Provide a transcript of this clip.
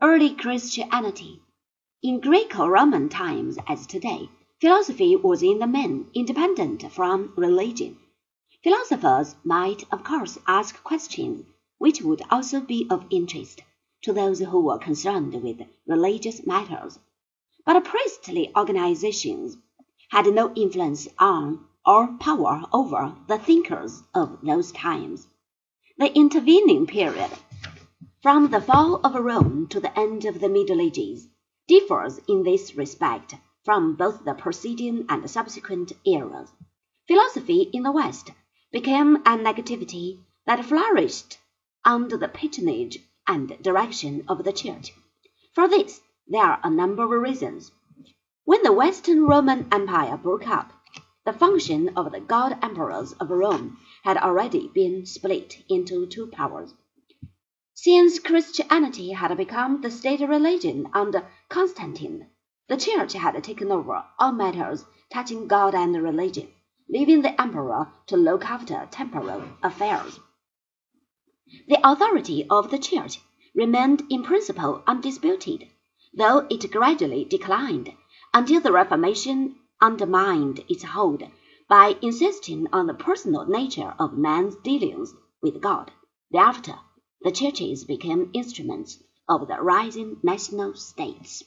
Early Christianity. In Greco-Roman times, as today, philosophy was in the main independent from religion. Philosophers might, of course, ask questions which would also be of interest to those who were concerned with religious matters, but priestly organizations had no influence on or power over the thinkers of those times. The intervening period from the fall of Rome to the end of the Middle Ages, differs in this respect from both the preceding and subsequent eras. Philosophy in the West became an activity that flourished under the patronage and direction of the Church. For this, there are a number of reasons. When the Western Roman Empire broke up, the function of the god emperors of Rome had already been split into two powers. Since Christianity had become the state religion under Constantine, the Church had taken over all matters touching God and religion, leaving the emperor to look after temporal affairs. The authority of the Church remained in principle undisputed, though it gradually declined until the Reformation undermined its hold by insisting on the personal nature of man's dealings with God. Thereafter, the churches became instruments of the rising national states.